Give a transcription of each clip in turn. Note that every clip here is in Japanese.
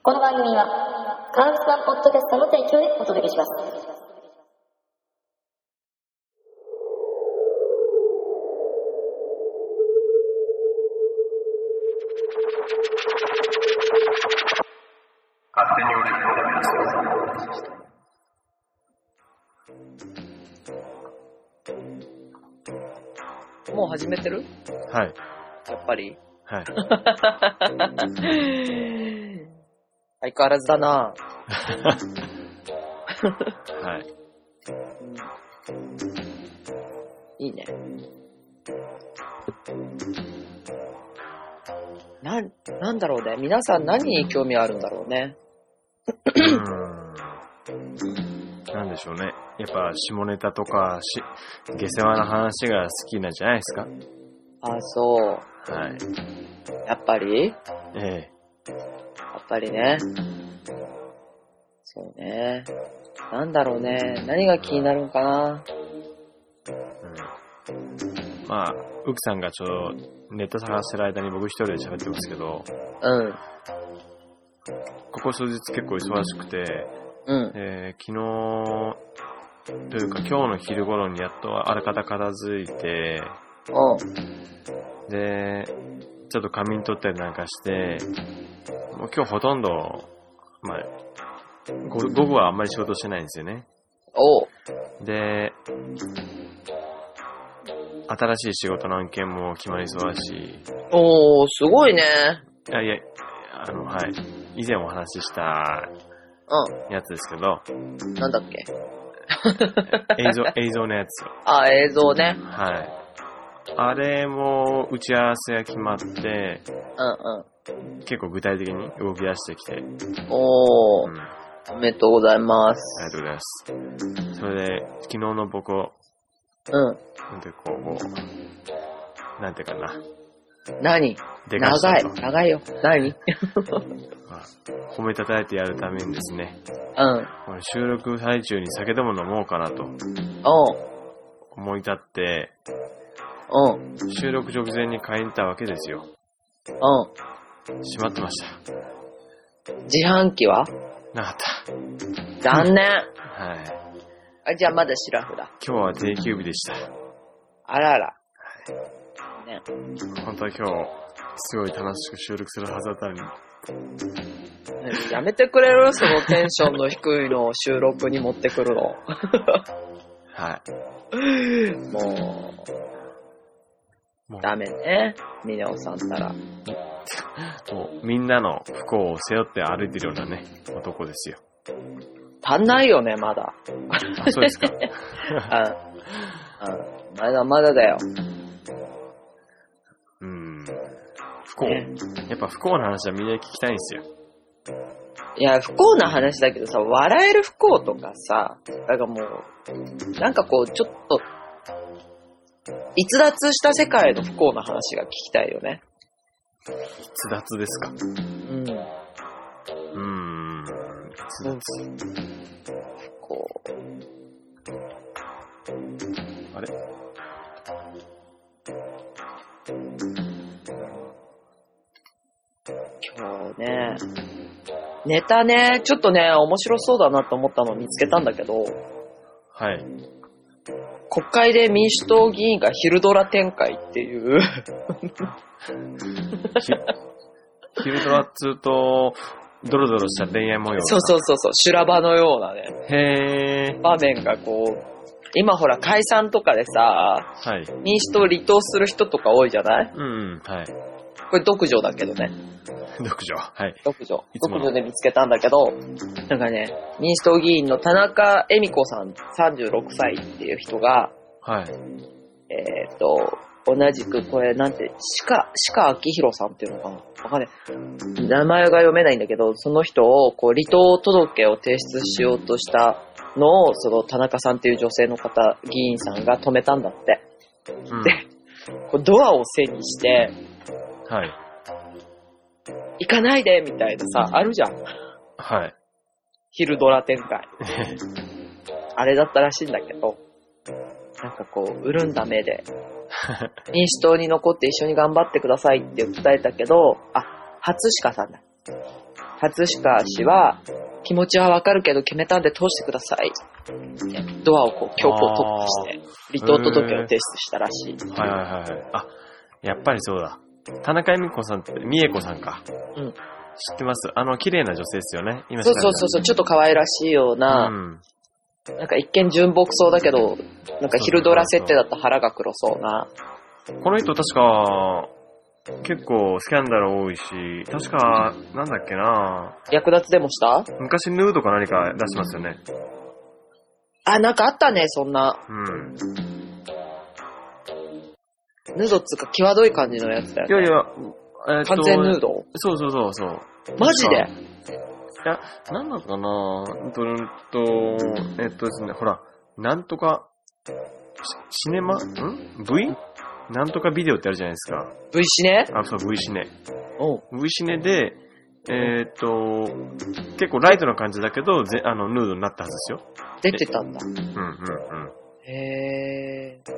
この番組は、カウスワンポッドキャストの提供でお届けします。勝手に俺ともう始めてる？はい。やっぱり？はい。相変わらずだなはい。いいね。なん、なんだろうね。皆さん何に興味あるんだろうね。うーん。なんでしょうね。やっぱ、下ネタとか、し、下世話な話が好きなんじゃないですか？あ、そう。はい。やっぱり？やえっぱりね。そうね。なんだろうね。何が気になるんかな。えうん。まあ、ウクさんがちょうどネット探してる間に僕一人で喋ってますけど、うん。ここ数日結構忙しくて、うん。えー昨日、というか今日の昼頃にやっとあらかた片付いて、おう。で、ちょっと仮眠取ったりなんかして、もう今日ほとんど、まあ、ご午後はあんまり仕事してないんですよね。おう。で、新しい仕事の案件も決まりそうだし、おー、すごいね。いやいや、あの、はい。以前お話ししたうやつですけど、ん。なんだっけ？映像、映像のやつ。あ、映像ね。はい。あれも打ち合わせが決まって、うん結構具体的に動き出してきて、うん。おーうん。、あおめでとうございます。りがとうございます。それで、昨日の僕を、うん。なんてこう、なんていうかな、何？長いと。。長いよ。何？まあ褒めたたえてやるためにですね、うん。この収録最中に酒でも飲もうかなと。思い立って、おう。収録直前に買いに行ったわけですよ。おう。閉まってました。自販機は？なかっ残念。た。はい。あ、じゃあまだシラフだ。今日は定休日でした。あらあら。ね。本当は今日、すごい楽しく収録するはずだったのに、やめてくれるそのテンションの低いのを収録に持ってくるの。はい。ももう、ダメね。ミネオさんたら。う、もうみんなの不幸を背負って歩いてるようなね、男ですよ。足んないよね、まだ。あ、そうですか。うん。うん。まだまだだよ。うん。不幸。ねやっぱ不幸な話はみんな聞きたいんですよ。いや、不幸な話だけどさ、笑える不幸とかさ、なんかもう、なんかこう、ちょっと、逸脱した世界の不幸な話が聞きたいよね。逸脱ですか？うん。うーん。逸脱。こう、あれ？今日ね、ネタね、ちょっとね、面白そうだなと思ったのを見つけたんだけど、はい。国会で民主党議員が昼ドラ展開っていう、ひ昼ドラっつうと、ドロドロした恋愛模様。そうそうそうそう、修羅場のようなね、へー。場面がこう、今ほら解散とかでさ、はい。民主党離党する人とか多いじゃない？うんうん、はい。これ独女だけどね。独女？はい。独女独女で見つけたんだけど、なんかね、民主党議員の田中恵美子さん36歳っていう人が、はい。えっ、と、同じくこれなんて、鹿、鹿明宏さんっていうのかな？わかんない。名前が読めないんだけど、その人を、こう、離党届を提出しようとしたのを、その田中さんっていう女性の方、議員さんが止めたんだって。うんでこうドアを背にして、はい。行かないでみたいなさ、あるじゃん。はい。昼ドラ展開。あれだったらしいんだけど、なんかこう、潤んだ目で、民主党に残って一緒に頑張ってくださいって訴えたけど、あ、初鹿さんだ。初鹿氏は、気持ちはわかるけど決めたんで通してください。ドアをこう強行突破して、離党届を提出したらしい。はいはいはいはい。あ、やっぱりそうだ。田中恵美子さんって、美恵子さんか。うん。知ってます？あの、綺麗な女性ですよね。今そうそうそうそう、ちょっと可愛らしいような、うん。なんか一見純朴そうだけど、なんか昼ドラ設定だったら腹が黒そうな。この人確か、結構スキャンダル多いし、確か、なんだっけな略奪でもした？昔ヌードか何か出してますよね。あ、なんかあったね、そんな。うん。ヌードっつうか、際どい感じのやつだよね。いやいや、えー完全ヌード？そうそうそうそう。マジで？いや、なんだったかな？うんと、うんと、えっとですね、ほら、なんとか、シシネマ？ん ?V? なんとかビデオってあるじゃないですか。V シネ？あ、そう、V シネ。うん V シネで、えーっと、結構ライトな感じだけど、ぜあの、ヌードになったはずですよ。出てたんだ。うんうんうん。へー。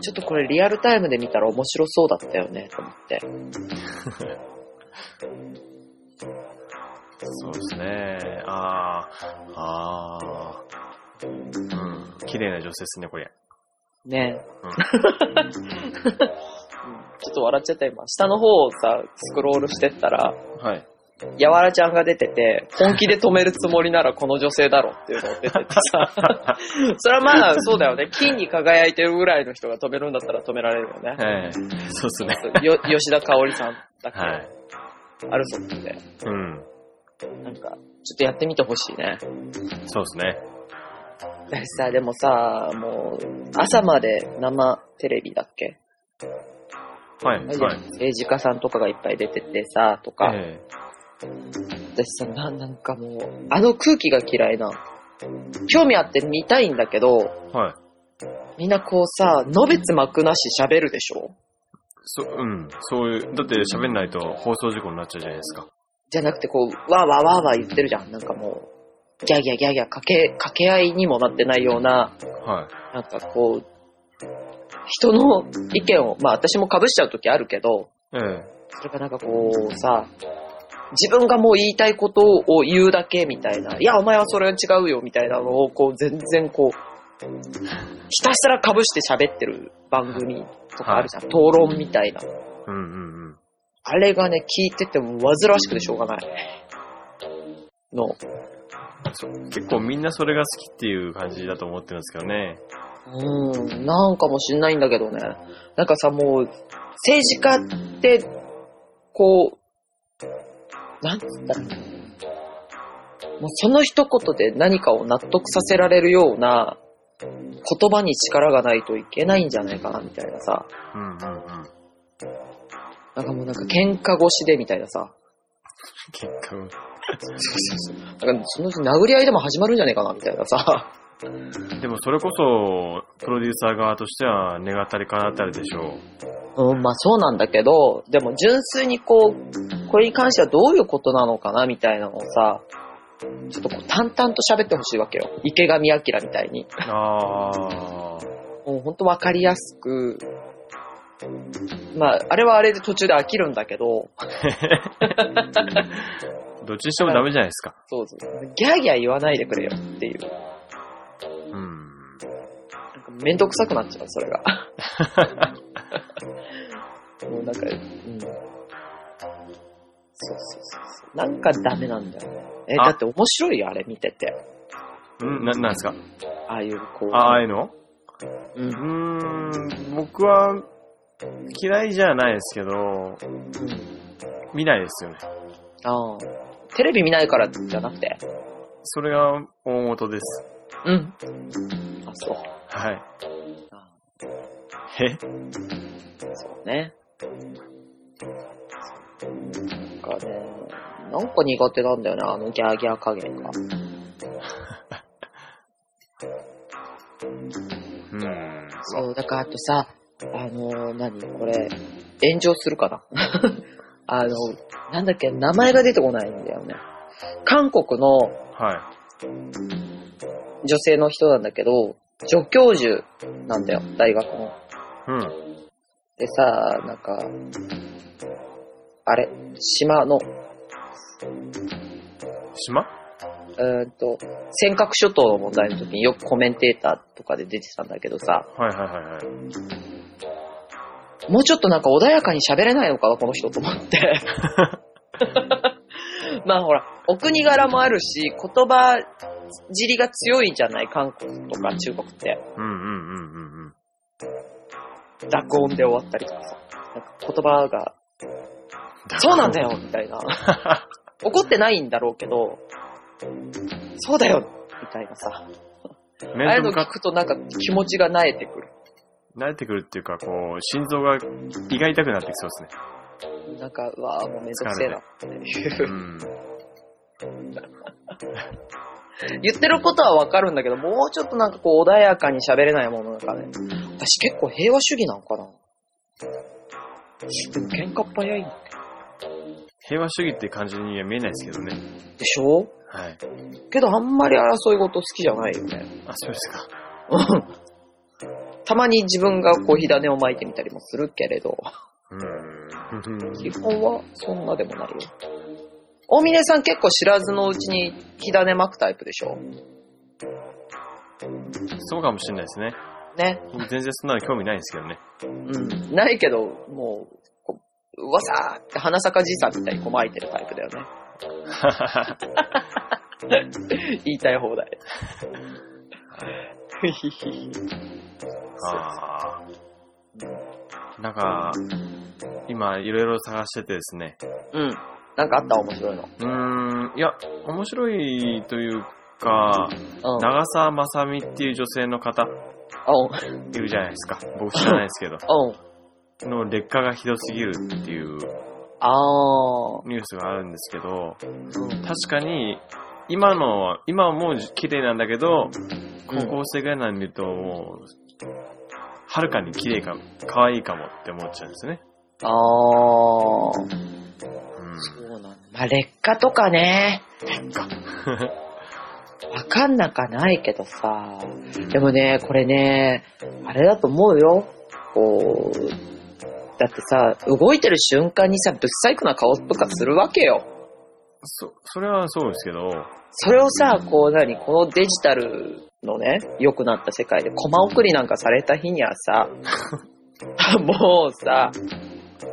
ちょっとこれリアルタイムで見たら面白そうだったよね、と思って。そうですね。あー、あー。うん。綺麗な女性ですね、これ。ねうんちょっと笑っちゃった今。下の方をさ、スクロールしてったら、はい。やわらちゃんが出てて、本気で止めるつもりならこの女性だろっていうのが出ててさ。それはまあ、そうだよね。金に輝いてるぐらいの人が止めるんだったら止められるよね。ええそうですね。よ吉田香織さんだっけ、はい。あるそうで。うん。なんか、ちょっとやってみてほしいね。そうですね。だしさ、でもさ、もう、朝まで生テレビだっけ？はい、はい。政治家さんとかがいっぱい出ててさ、とか、え私さ、ななんかもう、あの空気が嫌いな。興味あって見たいんだけど、えはい。みんなこうさ、のべつ幕なし喋るでしょ？そ、うん。そういう、だって喋んないと放送事故になっちゃうじゃないですか。じゃなくてこう、わーわーわーわー言ってるじゃん。なんかもう、ギャーギャーギャーギャー掛け、掛け合いにもなってないような、はい。なんかこう、人の意見を、まあ私も被しちゃう時あるけど、ええそれがなんかこうさ、自分がもう言いたいことを言うだけみたいな、いやお前はそれは違うよみたいなのをこう全然こう、ひたすら被して喋ってる番組とかあるじゃん。討論みたいな。うんうんうん。あれがね、聞いてても煩わしくてしょうがない。の。結構みんなそれが好きっていう感じだと思ってるんですけどね。うん、なんかもしんないんだけどね。なんかさ、もう、政治家って、こう、なんつったらもうその一言で何かを納得させられるような言葉に力がないといけないんじゃないかなみたいなさ。うんうんうん。なんかもうなんか喧嘩越しでみたいなさ。結果、なんかそのうち殴り合いでも始まるんじゃないかなみたいなさ。でもそれこそ、プロデューサー側としては、願ったり叶ったりでしょう。うん、まあそうなんだけど、でも純粋にこう、これに関してはどういうことなのかなみたいなのをさ、ちょっとこう淡々と喋ってほしいわけよ。池上彰みたいに。ああ。もうほんとわかりやすく、まあ、あれはあれで途中で飽きるんだけど、どっちにしてもダメじゃないですか。そうそう。ギャーギャー言わないでくれよっていう。うん。なんかめんどくさくなっちゃう、それが。もうなんか、うん。そうそうそうそう。なんかダメなんだよね。え、あだって面白いよ、あれ見てて。んな、なんですか？ああいう、こう。あああいうの？うんん、僕は嫌いじゃないですけど、うん。見ないですよね。ああ。テレビ見ないからじゃなくて？それが大元です。うん。あ、そう。はい。あえそうね。なんかね、なんか苦手なんだよね、あのギャーギャー加減が。うん。そう、だからあとさ、あのー、何？これ、炎上するかな？あの、なんだっけ、名前が出てこないんだよね。韓国のは女性の人なんだけど、助教授なんだよ、大学の。い。うん。でさ、なんか、あれ、島の、島？うーんと、尖閣諸島の問題の時によくコメンテーターとかで出てたんだけどさ、はいはいはいはい。もうちょっとなんか穏やかに喋れないのかな、この人と思って。まあほら、お国柄もあるし、言葉尻が強いじゃない、韓国とか中国って。うんうんうんうんうん。濁音で終わったりとかさ。なんか言葉が、そうなんだよみたいな。怒ってないんだろうけど、そうだよみたいなさ。ああいうの聞くとなんか気持ちが慣れてくる。慣れてくるっていうか、こう、心臓が胃が痛くなってきそうですね。なんか、うわぁ、もうめんどくせえなっていうう。ん。言ってることはわかるんだけど、もうちょっとなんかこう穏やかに喋れないものなんかね。私結構平和主義なのかな喧嘩っ早い平和主義って感じには見えないですけどね。でしょ？はい。けどあんまり争い事好きじゃないよね。あ、そうですか。うんたまに自分がこう火種を巻いてみたりもするけれど、うーん。基本はそんなでもないよ。大峰さん結構知らずのうちに火種巻くタイプでしょ？そうかもしれないですね。ね。僕全然そんなの興味ないんですけどね。うん。ないけど、もう、こううわさーって花坂じいさんみたいにこう巻いてるタイプだよね。言いたい放題。なんか、今いろいろ探しててですね。うん。なんかあった？面白いの。うーん、いや、面白いというか、うん。長澤まさみっていう女性の方うん。いるじゃないですか。僕知らないですけど。うん。の劣化がひどすぎるっていう。ニュースがあるんですけど、うん。確かに、今のは、今はもう綺麗なんだけど、高校生ぐらいなん見るともう、はるかに綺麗か、可愛いかもって思っちゃうんですね。あー。うん。そうなんだ。まあ、劣化とかね。わかんなかないけどさ。でもね、これね、あれだと思うよ。こう、だってさ、動いてる瞬間にさ、ぶっ細工な顔とかするわけよ。そ、それはそうですけど、それをさ、こう何、このデジタルのね、良くなった世界でコマ送りなんかされた日にはさ、もうさ、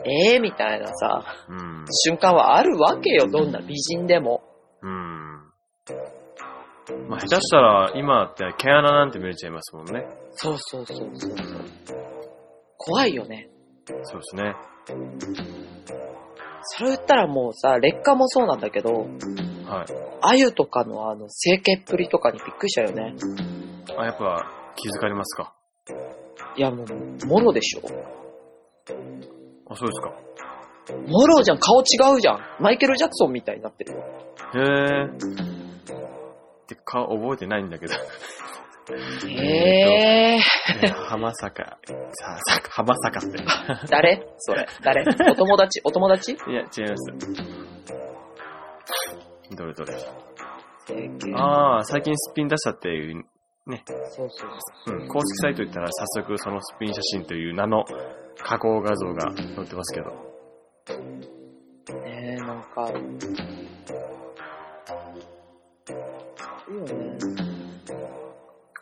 ええみたいなさ、うん。瞬間はあるわけよ、どんな美人でも。うん。まあ、下手したら、今って毛穴なんて見れちゃいますもんね。そうそうそうそうそう。怖いよね。そうですね。それ言ったらもうさ、劣化もそうなんだけど、はい。あゆとかのあの、整形っぷりとかにびっくりしたよね。あ、やっぱ気づかれますか？いやもう、もろでしょ。あ、そうですか。もろじゃん、顔違うじゃん。マイケル・ジャクソンみたいになってるよ。へえ。って顔覚えてないんだけど。へえー。ね浜坂、さ、さ、浜坂って。誰？それ。誰？お友達？お友達？いや、違います。どれどれ。ああ、最近すっぴん出したっていう、そうそうそうん、公式サイト行ったら早速そのすっぴん写真という名の加工画像が載ってますけど。う。ねえ、なんか。いいよね。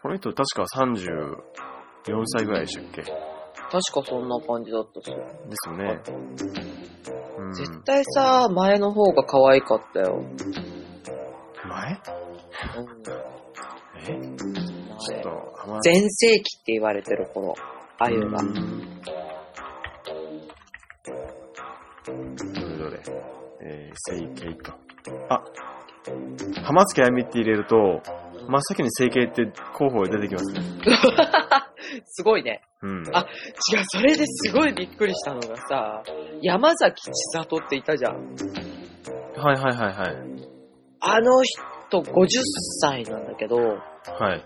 この人確か34歳ぐらいでしたっけ？で確かそんな感じだったし。すよね。うん。絶対さ、前の方が可愛かったよ。前？うん。え？ちょっと、浜前世紀って言われてる頃、あゆがう。んどれ？どれ。えー、整形か。あ、浜月あゆみって入れると、真っ先に整形って候補で出てきますね。すごいね。うん。あ違う、それですごいびっくりしたのがさ、山崎千里っていたじゃん。はいはいはいはい。あの人50歳なんだけど、はい。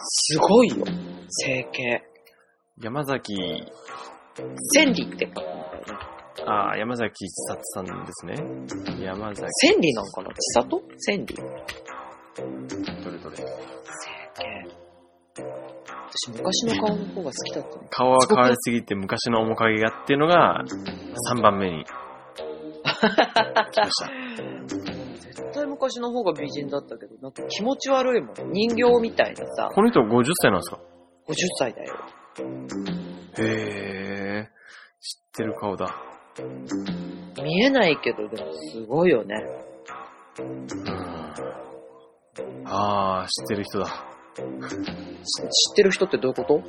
すごいよ。整形。山崎、千里って書くんだよね。あー山崎千里さんですね。山崎、千里なんかな？千里？千里どれどれ。私昔の顔の方が好きだったね。顔は変わりすぎて昔の面影がっていうのが3番目に。絶対昔の方が美人だったけど、なんか気持ち悪いもん。人形みたいなさ、この人50歳なんですか？50歳だよ。へえ。知ってる顔だ。見えないけど、でもすごいよね。うん。あー、知ってる人だ。し知ってる人ってどういうこと？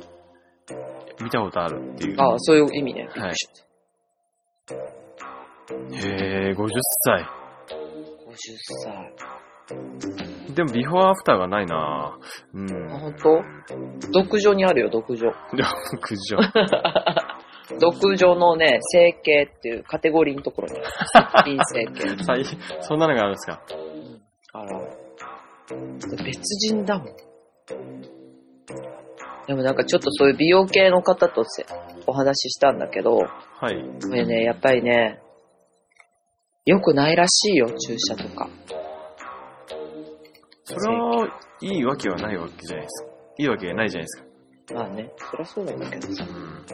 見たことあるっていう。ああ、そういう意味ね。はいへえ、50歳。た50歳。でもビフォーアフターがないなうん。あ、本当？独女にあるよ、独女。苦情。独女のね、整形っていうカテゴリーのところにある。整形。最そんなのがあるんですか？あら。別人だもん。でもなんかちょっとそういう美容系の方とせお話ししたんだけど、はい。これね、やっぱりね、良くないらしいよ、注射とか。それはいいわけはないわけじゃないですか。いいわけがないじゃないですか。まあね、そりゃそうなんだけどさ。うん。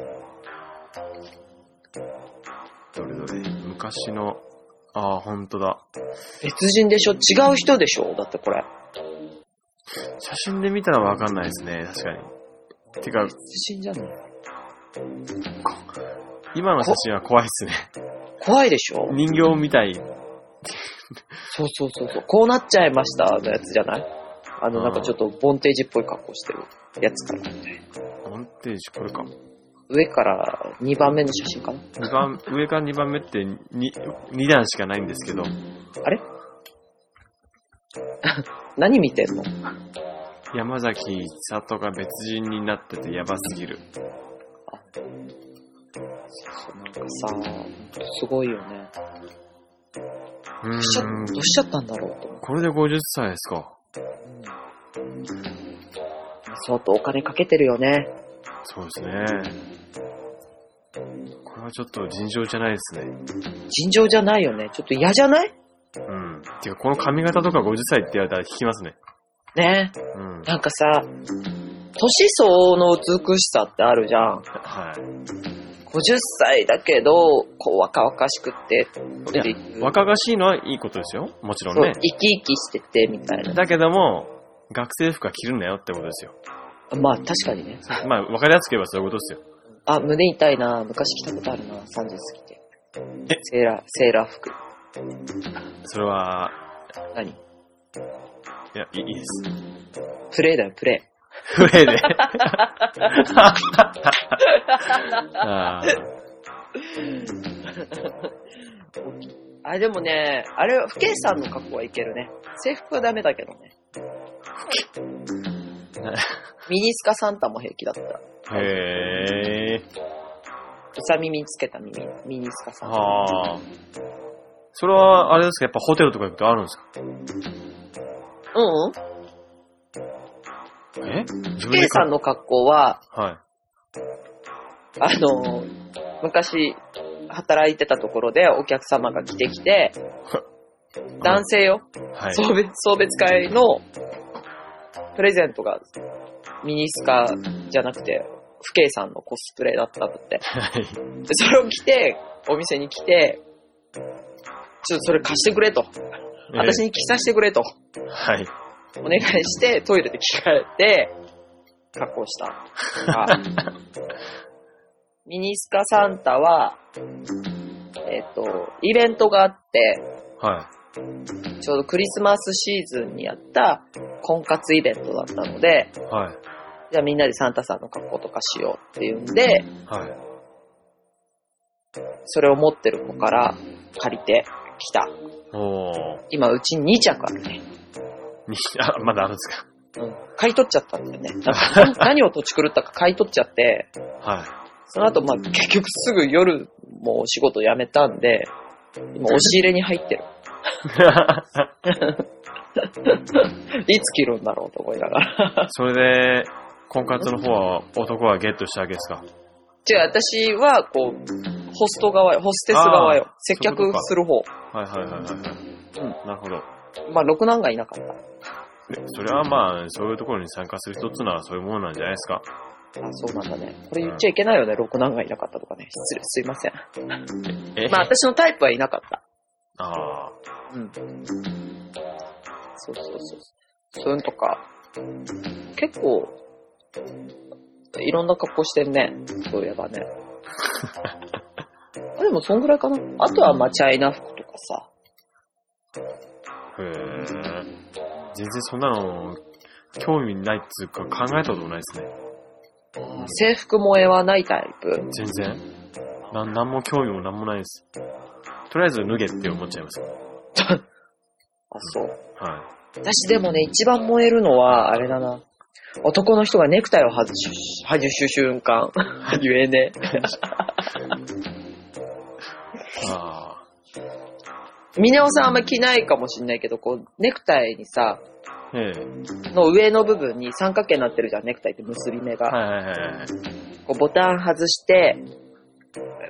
どれどれ？昔の、ああ、ほんとだ。別人でしょ？違う人でしょ？だってこれ。写真で見たらわかんないですね、確かに。てか、別人じゃない今の写真は怖いですね。怖いでしょ？人形みたい。そうそうそうそう。こうなっちゃいましたのやつじゃない？あの、なんかちょっとボンテージっぽい格好してるやつから。ボンテージこれか。上から2番目の写真かな？二番、上から2番目って 2, 2段しかないんですけど、あれ？何見てんの？山崎里が別人になっててやばすぎる。そうなんかさ、すごいよね。うーどうしちゃん。どうしちゃったんだろうと思これで50歳ですか。う。そうとお金かけてるよね。そうですね。これはちょっと尋常じゃないですね。尋常じゃないよね。ちょっと嫌じゃない？うん。てか、この髪型とか50歳って言われたら聞きますね。ねうん。なんかさ、年相の美しさってあるじゃん。はい。50歳だけど、こう若々しくって、いやっていう若々しいのはいいことですよ。もちろんね。そう生き生きしてて、みたいな。だけども、学生服は着るなよってことですよ。まあ確かにね。まあ、わかりやすく言えばそういうことですよ。あ、胸痛いな。昔着たことあるな。30過ぎて。え？セーラー、セーラー服。それは、何？いや、いいです。プレイだよ、プレイ。フレ ーで。あーあ、でもね、あれは、不計算の格好はいけるね。制服はダメだけどね。ミニスカサンタも平気だった。へー。うさ耳つけた耳、ミニスカサンタ。はあ。それは、あれですか、やっぱホテルとか行くとあるんですか？うんうん。え？自不計算の格好は、はあの、昔、働いてたところでお客様が来てきて、い。男性よ、はい。送別、送別会のプレゼントがミニスカじゃなくて、不計算のコスプレだったんだって。はい。でそれを着て、お店に来て、っとそれ貸してくれと。私に着させてくれと。はい。お願いして、トイレで着替えて、格好した。あ ミニスカサンタは、えっ、と、イベントがあって、はちょうどクリスマスシーズンにやった婚活イベントだったので、い。はい。じゃあみんなでサンタさんの格好とかしようっていうんで、はい。それを持ってる子から借りてきた。おー。今うちに2着あるね。にあ、まだあるんですか？うん。買い取っちゃったんだよね。なんか何を土地狂ったか買い取っちゃって、はその後まあ結局すぐ夜もうお仕事辞めたんで、今押し入れに入ってる。いつ着るんだろうと思いながら。い。それで、婚活の方は男はゲットしたわけですか？違う、私はこう、ホスト側よ、ホステス側よ。接客する方。はいはいはいはいはい。なるほど。まあ、ろくなんがいなかった。でそれはまあ、そういうところに参加する人ってのはそういうものなんじゃないですか。あ、そうなんだね。これ言っちゃいけないよね、ろくなんがいなかったとかね。失礼、すいません。え？まあ、私のタイプはいなかった。ああ。うん。そうそうそう。そういうのとか、結構、いろんな格好してんね。そういえばね。あでも、そんぐらいかな。あとは、まあ、チャイナ服とかさ。へえ。全然そんなの、興味ないっつうか考えたことないですね。制服萌えはないタイプ。全然。な、なんも興味もなんもないです。とりあえず脱げって思っちゃいます。あ、そう。は私でもね、一番燃えるのは、あれだな。男の人がネクタイを外し、外す瞬間。言えねい。あえ。ミネオさんあんま着ないかもしんないけど、こう、ネクタイにさ、あ。ええ。の上の部分に三角形になってるじゃん、ネクタイって結び目が。はいはいはいはい。こうボタン外して、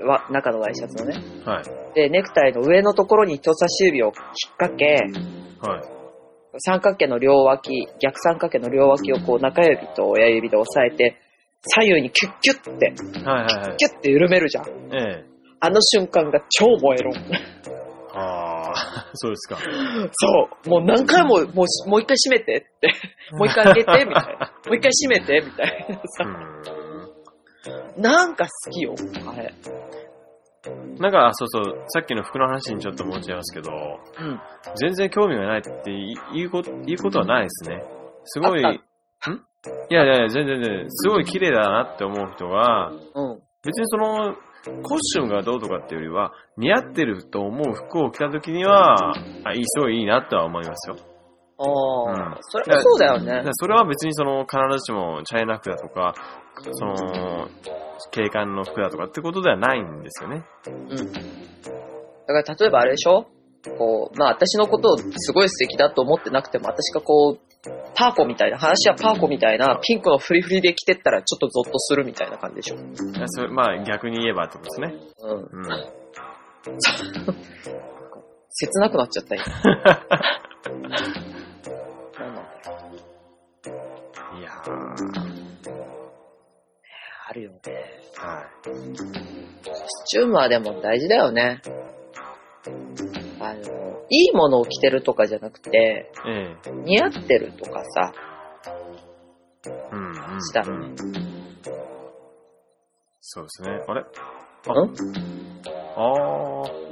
わ、中のワイシャツのね。はい。で、ネクタイの上のところに人差し指を引っ掛け、はい。三角形の両脇、逆三角形の両脇をこう中指と親指で押さえて、左右にキュッキュッって、はいはいはい。キュッて緩めるじゃん。ええ。あの瞬間が超燃える。ああ、そうですか。そう。もう何回も、もうし、もう一回閉めてって。もう一回開けて、みたいな。もう一回閉めて、みたいなうさ。ん。なんか好きよ、あれ。なんか、そうそう、さっきの服の話にちょっと思っちゃいますけど、うん。全然興味がないって言うこと、言うことはないですね。すごい、ん？いやいやいや、全然全然、すごい綺麗だなって思う人が、うん。別にその、コスチュームがどうとかっていうよりは、似合ってると思う服を着た時には、あ、いい、すごいいいなとは思いますよ。ああ、うんそれもそうだよね。それは別にその、必ずしもチャイナ服だとか、その、警官の服だとかってことではないんですよね。うん。だから例えばあれでしょ？こう、まあ私のことをすごい素敵だと思ってなくても、私がこう、パーコみたいな、話はパーコみたいな、ピンクのフリフリで着てったらちょっとゾッとするみたいな感じでしょ？それまあ逆に言えばってことですね。うん。うん。切なくなっちゃったよ。あるよね。はい。コスチュームはでも大事だよね。あの、いいものを着てるとかじゃなくて、ええ。似合ってるとかさ、うん、うん。したうんそうですね。あれ？ん？あー。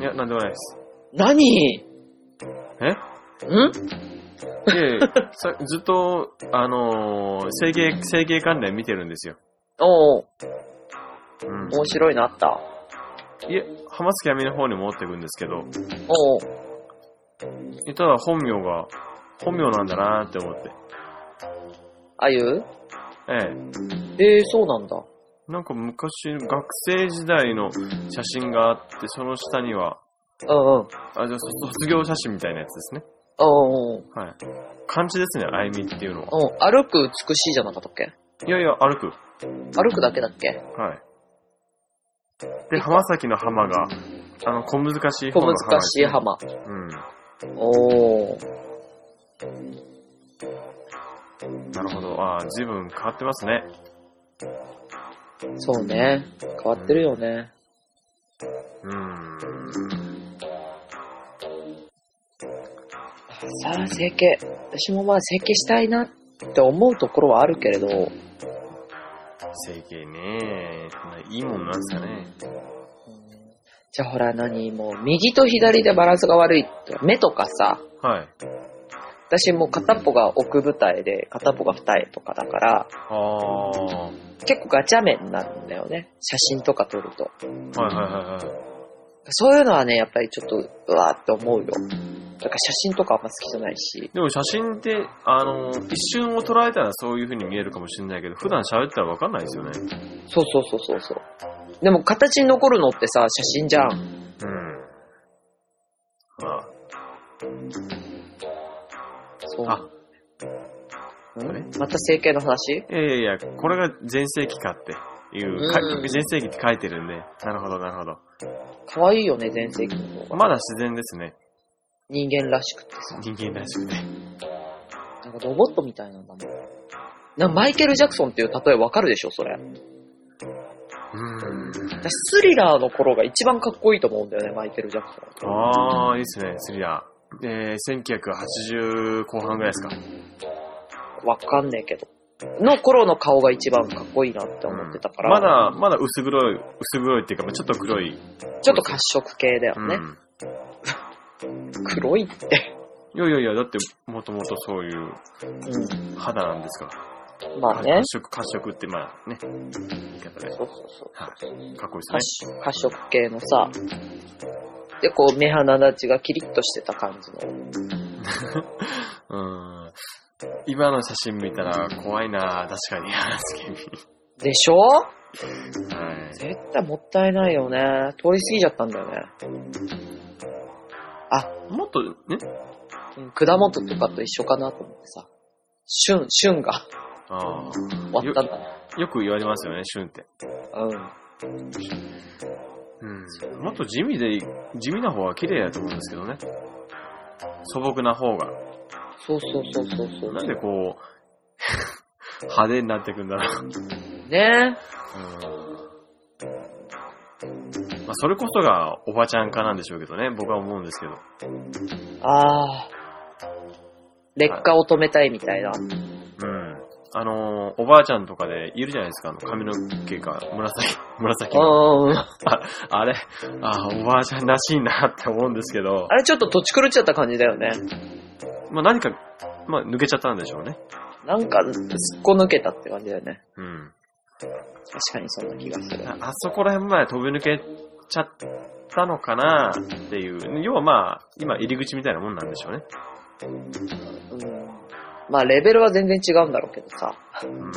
いや、なんでもないです。何？え？ん？いやいやさずっと、あのー、整形、整形関連見てるんですよ。おううん。面白いのあった？いえ、浜月闇の方に戻っていくんですけど、おうえただ本名が、本名なんだなーって思って。あゆ？ええー、そうなんだ。え。なんか昔、学生時代の写真があって、その下には、うんうん。あ、じゃあ卒業写真みたいなやつですね。うんうんはい。漢字ですね、あゆみっていうのは。うん。歩く美しいじゃなかったっけ？いやいや、歩く。歩くだけだっけ？はい。で、浜崎の浜が、あの、小難しい小方の難しい浜。うん。おー。なるほど。ああ、随分変わってますね。そうね。変わってるよね。うん。さあ、整形。私もまあ整形したいなって思うところはあるけれど、整形ね。いいもんなんですかね。じゃあほら何もう右と左でバランスが悪いって目とかさ、はい。私もう片っぽが奥舞台で片っぽが二重とかだから、あ結構ガチャ面なんだよね。写真とか撮ると。いはいはいはい。そういうのはね、やっぱりちょっと、うわーって思うよ。だから写真とかあんま好きじゃないし。でも写真って、あの、一瞬を捉えたらそういう風に見えるかもしれないけど、普段喋ったらわかんないですよね。そうそうそうそうそう。でも形に残るのってさ、写真じゃん。うん。まあ、そう。あんまた整形の話？いやいやいや、これが全盛期かっていう、かうん全盛期って書いてるんで、なるほどなるほど。可愛いよね、全盛期の方が。まだ自然ですね。人間らしくてさ。人間らしくて。なんかロボットみたいなんだもん。なマイケル・ジャクソンっていう例えわかるでしょ、それ。うん。私スリラーの頃が一番かっこいいと思うんだよね、マイケル・ジャクソン。ああ、いいですね、スリラー。えー、1980後半ぐらいですか。わかんねえけど。の頃の顔が一番かっこいいなって思ってたから。まだ、まだ薄黒い、薄黒いっていうか、まあちょっと黒い。ちょっと褐色系だよね。うん。黒いって。いやいやいや、だって、もともとそういうう肌なんですから。ん。まあね褐。色、褐色って、まあね、言い方で。そうそうそう。はい。かっこいい褐ですね。色褐色系のさ、で、こう、目鼻立ちがキリッとしてた感じの。うん。今の写真見たら怖いな確かに、確かに。でしょ？はい。絶対もったいないよね。通り過ぎちゃったんだよね。あ、もっと、ん果物とかと一緒かなと思ってさ。旬、旬がああ。終わったんだね。よく言われますよね、旬って。うん。うん。もっと地味で、地味な方が綺麗だと思うんですけどね。素朴な方が。そうそうそうそうそう。なんでこう、派手になってくんだろう。ねうん。まあ、それこそがおばちゃん化なんでしょうけどね、僕は思うんですけど。ああ。劣化を止めたいみたいな。うん。あのーおばあちゃんとかでいるじゃないですか、あの髪の毛が紫、紫の。ああれ、あおばあちゃんらしいなって思うんですけど、あれちょっと土地狂っちゃった感じだよね。まあ何か、まあ抜けちゃったんでしょうね。なんか、すっこ抜けたって感じだよね。うん。確かにそんな気がする。ああそこら辺まで飛び抜けちゃったのかなっていう。要はまあ、今入り口みたいなもんなんでしょうね。うん。まあ、レベルは全然違うんだろうけどさ。うん。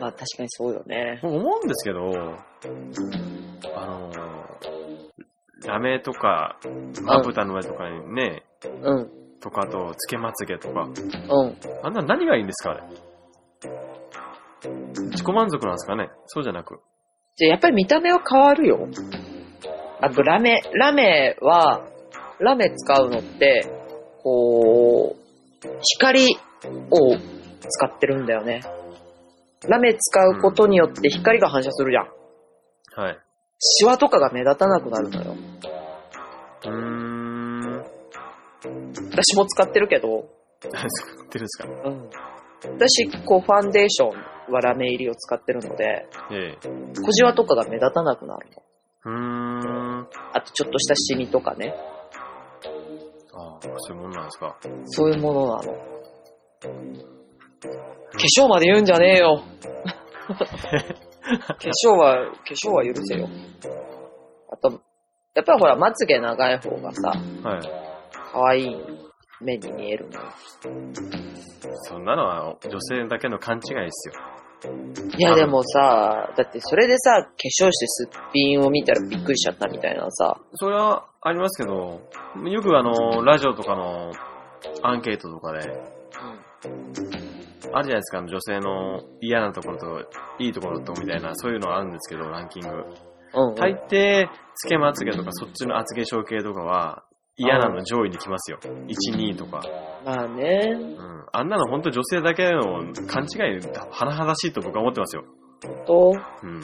まあ、確かにそうよね。僕思うんですけど、あのーラメとか、まぶたの上とかにね、うん。とかあと、つけまつげとか、うん。あんな何がいいんですかあれ？自己満足なんですかね？そうじゃなく。じゃあやっぱり見た目は変わるよ。あと、ラメ、ラメは、ラメ使うのって、こう、光を使ってるんだよね。ラメ使うことによって光が反射するじゃん。はい。シワとかが目立たなくなるのよ。うーん。私も使ってるけど、作ってるんですか？うん。私、こう、ファンデーションはラメ入りを使ってるので、ええ。小じわとかが目立たなくなるの。うーん。あと、ちょっとしたシミとかね。ああ、そういうもんなんですか。そういうものなの。化粧まで言うんじゃねえよ。化粧は、化粧は許せよ。あと、やっぱりほら、まつげ長い方がさ、はい。可愛い目に見えるのよ。そんなのは女性だけの勘違いですよ。いやでもさ、だってそれでさ、化粧してすっぴんを見たらびっくりしちゃったみたいなさ、それはありますけど、よくあの、ラジオとかのアンケートとかで、あるじゃないですか、女性の嫌なところと、いいところとみたいな、そういうのがあるんですけど、ランキング。うん、うん。大抵、つけまつげとか、そっちの厚化粧系とかは、嫌なの上位に来ますよ。1、2とか。まあね。うん。あんなの本当女性だけの勘違い、甚だしいと僕は思ってますよ。と、うん。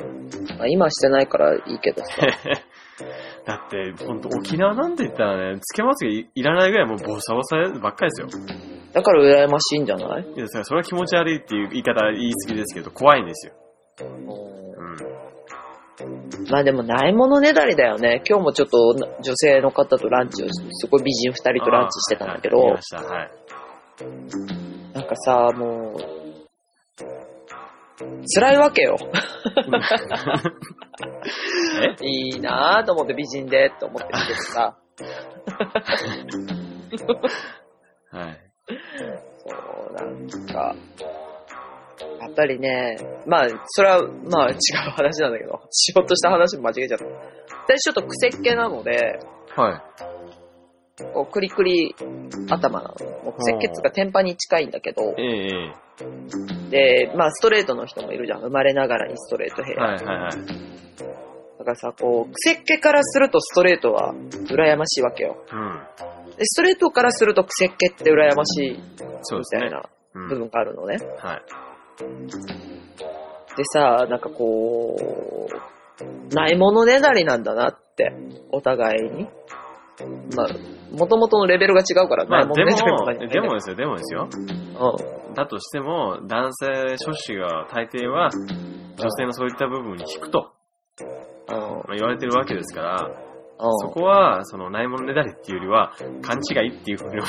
まあ、今してないからいいけどさ。だって、本当沖縄なんて言ったらね、つけまつげいいらないぐらいもうボサボサばっかりですよ。だから羨ましいんじゃない？いや、それそれは気持ち悪いっていう言い方言い過ぎですけど、怖いんですよ。うん。まあでもないものねだりだよね。今日もちょっと女性の方とランチをすごい美人二人とランチしてたんだけどあはい、はい。なんかさ、もう、辛いわけよ。え？いいなぁと思って美人でって思ってるけどさ。はい。そう、なんか、やっぱりね、まあ、それは、まあ違う話なんだけど、しようとした話も間違えちゃった。私ちょっと癖っ気なので、はい。こう、クリクリ頭なの。もう癖っ気うか天パに近いんだけど、えええで、まあストレートの人もいるじゃん。生まれながらにストレートヘア。えはいはいはい。だからさ、こう、癖っ気からするとストレートは羨ましいわけよ。うん。で、ストレートからすると癖っ気って羨ましい。みたいなうん。部分があるのね。はい。でさ、なんかこう、ないものねだりなんだなって、お互いに。まあ、もともとのレベルが違うから、まあ、でないもでもですよ、でもですよ。うん。だとしても、男性諸子が大抵は、女性のそういった部分に引くと、うん。まあ、言われてるわけですから、うん。そこは、その、ないものねだりっていうよりは、勘違いっていうふうに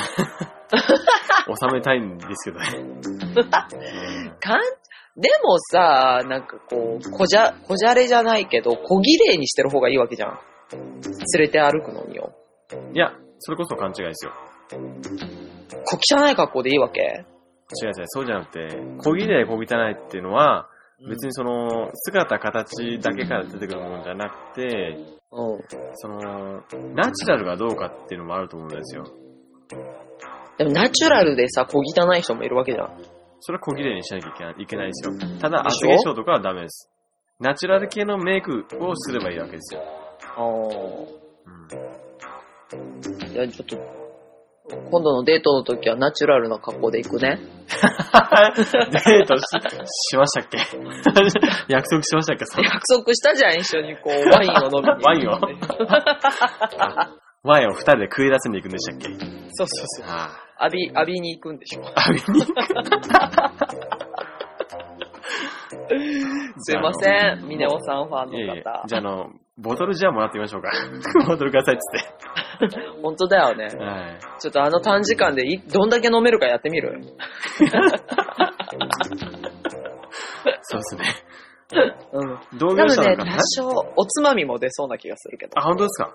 収めたいんですけどね。かん、でもさ、なんかこう、こじゃ、こじゃれじゃないけど、小綺麗にしてる方がいいわけじゃん。連れて歩くのによ。いや、それこそ勘違いですよ。小汚い格好でいいわけ？違う違う、そうじゃなくて、小綺麗小汚いっていうのは、別にその、姿形だけから出てくるものじゃなくて、うん。その、ナチュラルがどうかっていうのもあると思うんですよ。でもナチュラルでさ、小汚い人もいるわけじゃん。それは小綺麗にしなきゃいけないですよ。ただ、厚化粧とかはダメです。ナチュラル系のメイクをすればいいわけですよ。あうん。あ。じゃあちょっと、今度のデートの時はナチュラルな格好で行くね。デートししましたっけ？約束しましたっけ？約束したじゃん、一緒にこう、ワインを飲みに。ワインを？ワインを二人で食い出せに行くんでしたっけ？そうそうそう。あ浴び、浴びに行くんでしょ。あ。浴びに行くすいません、ミネオさんファンいえいえの方。じゃあ、あの、ボトルじゃあもらってみましょうか。ボトルくださいっつっ 本当だよねて。。はい。ちょっとあの短時間でいどんだけ飲めるかやってみる？そうですね。うん。同多分ね、業者の方多少おつまみも出そうな気がするけど。あ、本当ですか？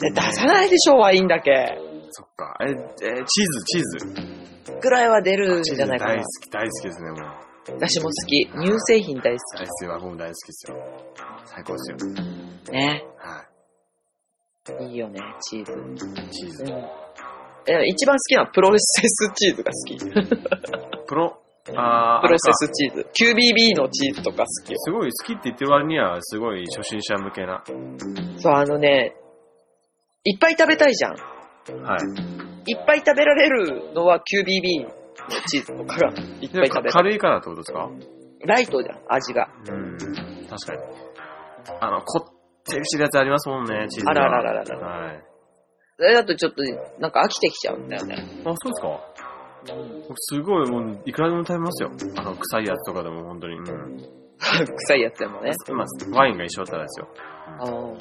で出さないでしょ、ワインだけ。そっか。え、えチーズ、チーズ。ぐらいは出るんじゃないかな大好。き、大好きですね、もう。私も好き。乳製品大好大好きは僕も大好きですよ。最高ですよ。き。ね。はいいよね、チーズ。い。チーズう。ん。え一番好きなのはプロセスチーズが好き。プロ、あープロセあスチーズ。QBB のチーズとか好きよ。すごい好きって言ってる割には、すごい初心者向けな。そう、あのね、いっぱい食べたいじゃん。はい。いっぱい食べられるのは QBB のチーズとかがいっぱい食べでたい。軽いからってことですか？ライトじゃん、味が。うん。確かに。あの、こってりしてるやつありますもんね、チーズが。あらららららはい。それだとちょっと、なんか飽きてきちゃうんだよね。あ、そうですか？僕すごい、もう、いくらでも食べますよ。あの、臭いやつとかでも本当に。うん。臭いやつでもね。まあ、ワインが一緒だったらですよ。あー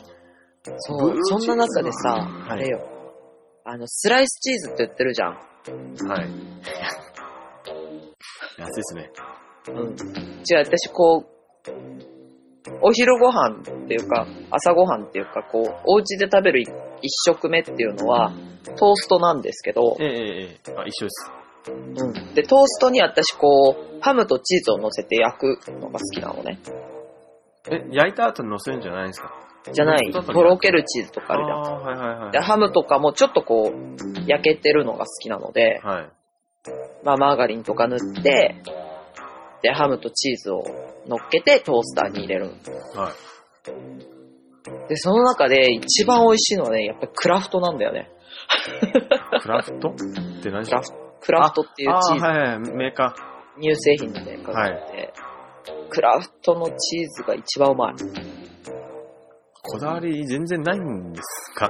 そう、そんな中でさ、はいあれよ。あの、スライスチーズって言ってるじゃん。はい。安いですね。うん。じゃあ私こう、お昼ご飯っていうか、朝ご飯っていうか、こう、お家で食べる一食目っていうのは、トーストなんですけど、ええええええあ、一緒です。うん。で、トーストに私こう、ハムとチーズを乗せて焼くのが好きなのね。え、焼いた後に乗せるんじゃないんですか？じゃない、ととろけるチーズとかあるじゃん。はいはいはい。で、ハムとかもちょっとこう、焼けてるのが好きなので、はい。まあ、マーガリンとか塗って、で、ハムとチーズを乗っけてトースターに入れる。はい。で、その中で一番美味しいのはね、やっぱりクラフトなんだよね。クラフト？って何？クラフト、クラフトっていうあチーズ、あはいはい、メーカ乳製品のメーカーがあって、クラフトのチーズが一番うまい。こだわり全然ないんですか？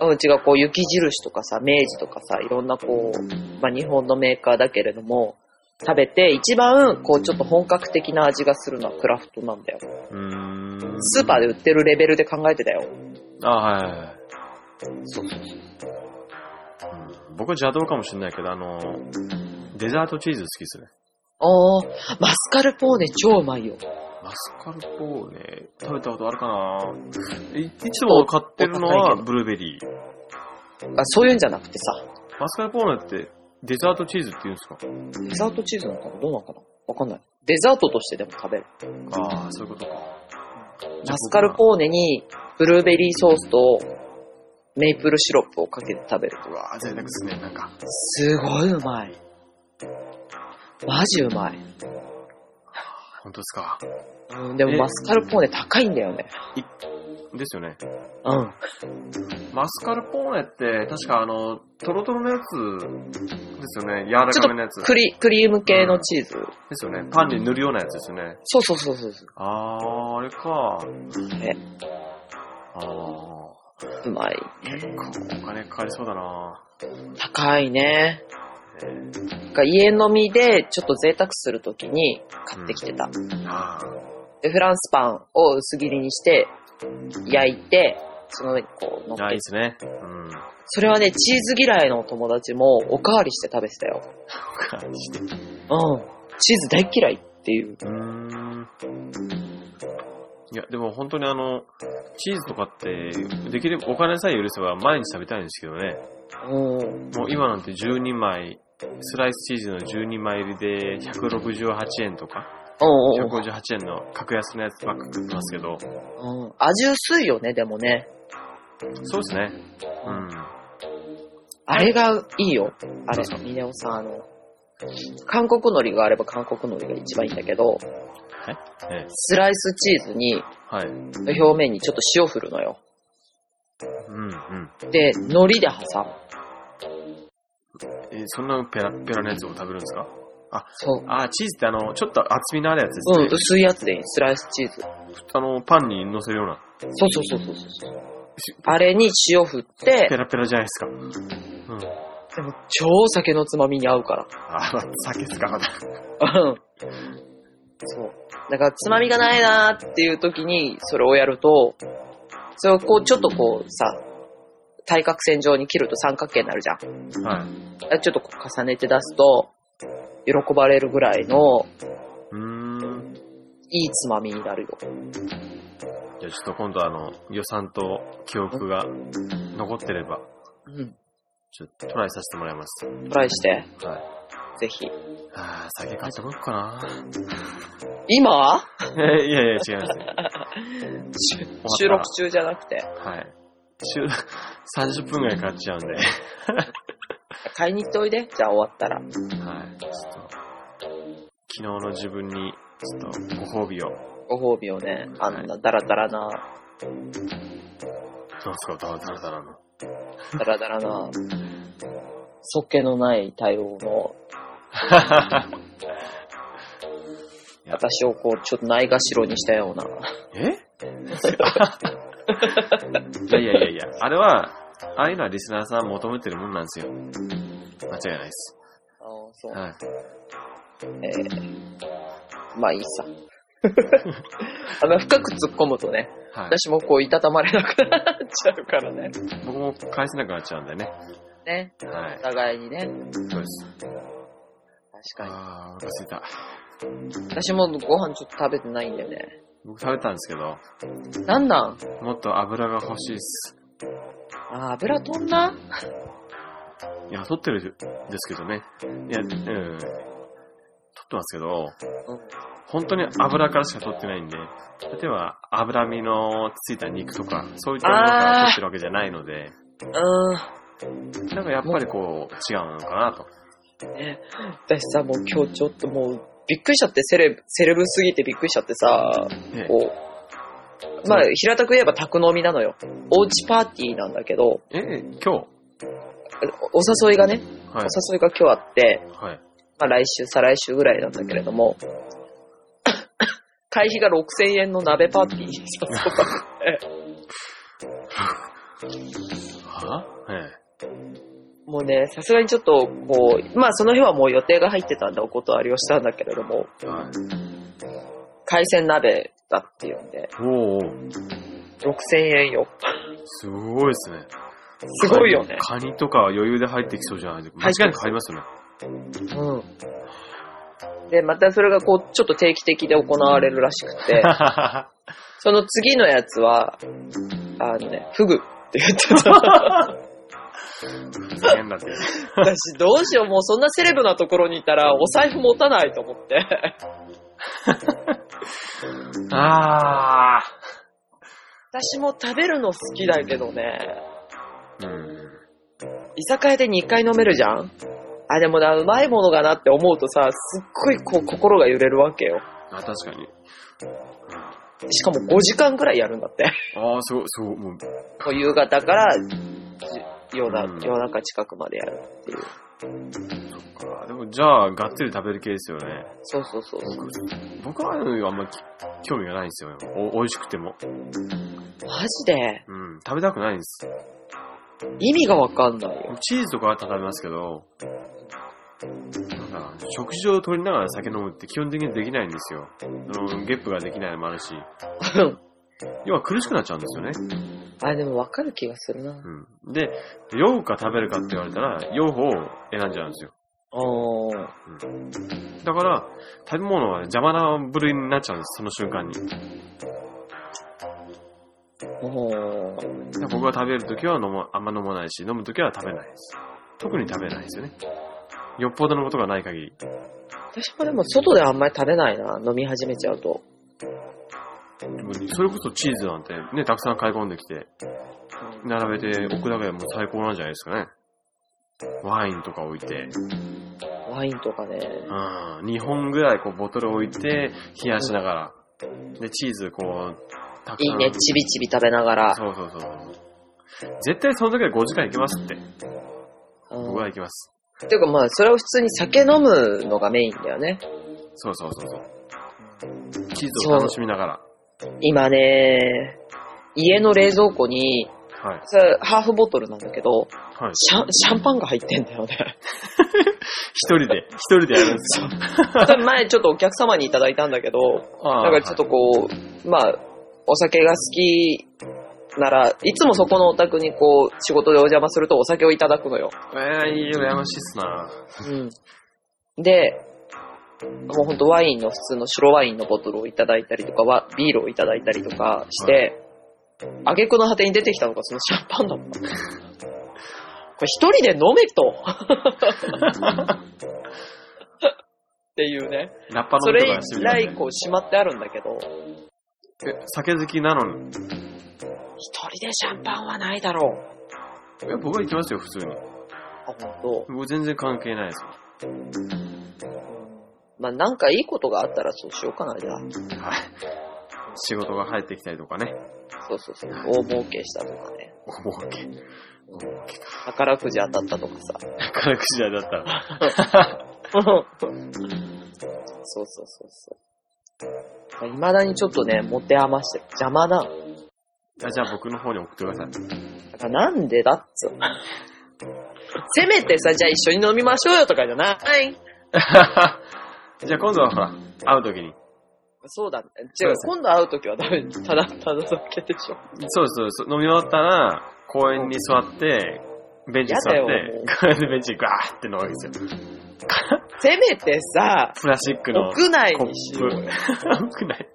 うちがこう雪印とかさ、明治とかさ、いろん。なこう、まあ日本のメーカーだけれども、食べて一番こうちょっと本格的な味がするのはクラフトなん。だよ。うん。スーパーで売ってるレベルで考えてたよ。あはいはいはい。そうそうそう。僕は邪道かもしれないけど、あの、デザートチーズ好きですね。あー、マスカルポーネ超うまいよ。マスカルポーネ、食べたことあるかないいつも買ってるのはブルーベリー。あそういうんじゃなくてさ、マスカルポーネってデザートチーズって言うんですか？デザートチーズなのかなどうなのかな？わかんない。デザートとしてでも食べる。ああ、そういうことか。マスカルポーネにブルーベリーソースとメイプルシロップをかけて食べるとうわー、贅沢ですね、なんか。すごいうまい。マジうまい。本当ですか。うん、でもえマスカルポーネ高いんだよね。ですよね。うん。マスカルポーネって、確かあの、トロトロのやつですよね。柔らかめのやつ。とクリクリーム系のチーズ。ですよね。パンに塗るようなやつですよね。そうそうそうそう。あー、あれか。ねあー。うまい。結構お金かかりそうだな高いね。えーなんか家飲みでちょっと贅沢するときに買ってきてた。あで、フランスパンを薄切りにして、焼いて、その上にこう乗っー。あ、いいけて。ですね。うん。それはね、チーズ嫌いの友達もおかわりして食べてたよ。感じで。うん。チーズ大嫌いっていう。うーん。いや、でも本当にあの、チーズとかって、できればお金さえ許せば毎日食べたいんですけどね。うん。もう今なんて12枚、スライスチーズの12枚入りで168円とか、うんうん158円の格安のやつばっか食ってますけど、うん。味薄いよね、でもね。そうですね。うん。あれがいいよ。あれミネオさん、あの、韓国海苔があれば韓国海苔が一番いいんだけど、ええ、スライスチーズに、はい。表面にちょっと塩振るのよ。うんうん。で、海苔で挟む。え、そんなペラペラのやつを食べるんですか？そう。あ、チーズってあの、ちょっと厚みのあるやつですね。うん、薄いやつでいい。スライスチーズ。あの、パンに乗せるような。そうそうそうそうそう。あれに塩振ってペ、ラペラじゃないですか。うん。でも超酒のつまみに合うから。あ、酒ですか、まだ。うんそう。だから、つまみがないなーっていう時に、それをやると、それをこう、ちょっとこう、さ、対角線上に切ると三角形になるじゃん。はい。ちょっとこう重ねて出すと、喜ばれるぐらいの、うーん。いいつまみになるよ。じゃあちょっと今度あの、予算と記憶が残ってれば、うん。ちょっとトライさせてもらいます。トライして、はい。ぜひ。あー酒買ってこようかな。今？いやいや、違いますね。収録中じゃなくて、はい。週30分ぐらいかかっちゃうんで。はい。買いに行っておいで。じゃあ終わったら。ちょっと、昨日の自分に、ちょっとご褒美を。ご褒美をね、あんなダラダラな、なんすか、だらだらだらの。ダラダラな、そっけのない対応の、私をこう、ちょっとないがしろにしたような。え？いやいやいやいや、あれは、ああいうのはリスナーさん求めてるもんなんですよ。間違いないです。あーそう。はい。えー、まあいいさ。あの、深く突っ込むとね、はい。私もこう、いたたまれなくなっちゃうからね。僕も返せなくなっちゃうんでね。ね。はいお。互いにね。そうです。確かあー、おいた。に。私もご飯ちょっと食べてないんだよね。僕食べたんですけど、なんなん？もっと油が欲しいっす。あー、油飛んだ？いや、取ってるんですけどね。いや、うん。取ってますけど、うん。本当に油からしか取ってないんで、例えば脂身のついた肉とか、そういったものから取ってるわけじゃないので、うなんかやっぱりこう、違うのかなと。ん。ね。私さ、もう今日ちょっともう、びっくりしちゃって、セレブ、セレブすぎてびっくりしちゃってさ、ねこう、まあ、平たく言えば宅飲みなのよ。おうちパーティーなんだけど、え、今日？お誘いがね、はい。お誘いが今日あって、はい。まあ来週、再来週ぐらいなんだけれども、会費が6000円の鍋パーティーに誘われて、は？えもうね、さすがにちょっと、こう、まあその日はもう予定が入ってたんでお断りをしたんだけれども、え。はい。海鮮鍋だっていうんで、おー、6000円よ。すごいですね。すごいよね。カニとかは余裕で入ってきそうじゃないですか。間違いなく入りますよね。うん。で、またそれがこう、ちょっと定期的で行われるらしくて、その次のやつは、あのね、フグって言ってた。ふざけんなって。私どうしよう、もうそんなセレブなところにいたらお財布持たないと思って。あ私も食べるの好きだけどね、ー。うん。居酒屋で2回飲めるじゃん？あ、でもな、うまいものがなって思うとさ、すっごいこう心が揺れるわけよ。あ、確かに。しかも5時間くらいやるんだって。ああ、すごい、すごい、もう、もう夕方から夜なうん夜中近くまでやるっていう。あでも、じゃあ、がっつり食べる系ですよね。そうそうそうそう。僕はあんまり興味がないんですよ。お美味しくても。マジで？うん。食べたくないんです。意味がわかんないよ。チーズとかは食べますけど、なんか食事を取りながら酒飲むって基本的にできないんですよ。そのゲップができないのもあるし、要は苦しくなっちゃうんですよね。あ、でもわかる気がするな。うん。で、酔うか食べるかって言われたら、酔う方を選んじゃうんですよ。おー。だから、食べ物は邪魔な部類になっちゃうんです、その瞬間に。おー。僕は食べるときは飲ま、あんま飲まないし、飲むときは食べないです。特に食べないですよね。よっぽどのことがない限り。私もでも外であんまり食べないな、飲み始めちゃうと。それこそチーズなんてね、たくさん買い込んできて、並べて置くだけでもう最高なんじゃないですかね。ワインとか置いて、ワインとかね。うん、2本ぐらいこうボトル置いて、冷やしながら、で、チーズこう、たくさん。いいね、ちびちび食べながら。そうそうそう。絶対その時は5時間行きますって。うん僕は行きます。ていうかまあ、それを普通に酒飲むのがメインだよね。そうそうそうそう。チーズを楽しみながら。今ね、家の冷蔵庫に、はい。それハーフボトルなんだけど、はい。シャンシャンパンが入ってんだよね。一人で、一人でやるんですよ。それ前ちょっとお客様にいただいたんだけど、あなんかちょっとこう、まあ、お酒が好きなら、いつもそこのお宅にこう、仕事でお邪魔するとお酒をいただくのよ。はい、えー、いい、羨ましいっすな。うん。で、もうほんとワインの普通の白ワインのボトルをいただいたりとかは、ビールをいただいたりとかして、挙句の果てに出てきたのがそのシャンパンだった。これ一人で飲めと。っていうね。ラッパそれの音とかして以来こうしまってあるんだけど、え、酒好きなのに？一人でシャンパンはないだろう。いや僕は行きますよ、普通に。あ、ほんと。僕全然関係ないですまあなんかいいことがあったらそうしようかな、じゃあ。はい。仕事が入ってきたりとかね。そうそうそう。大儲けしたとかね。お儲け。お儲けか。宝くじ当たったとかさ。宝くじだったら。そうそうそうそう。いまだにちょっとね、持て余してる。邪魔なの。あじゃあ僕の方に送ってください。だからなんでだっつうのせめてさ、じゃあ一緒に飲みましょうよとかじゃない。じゃあ今度は会うときに。そうだね。違う、今度会うときはダメ。ただ、ただだけでしょ。そうそうです。飲み終わったら、公園に座って、ベンチに座って、公園でベンチにガーって飲むわけですよ。せめてさ、プラスチックの屋内にしよう。屋内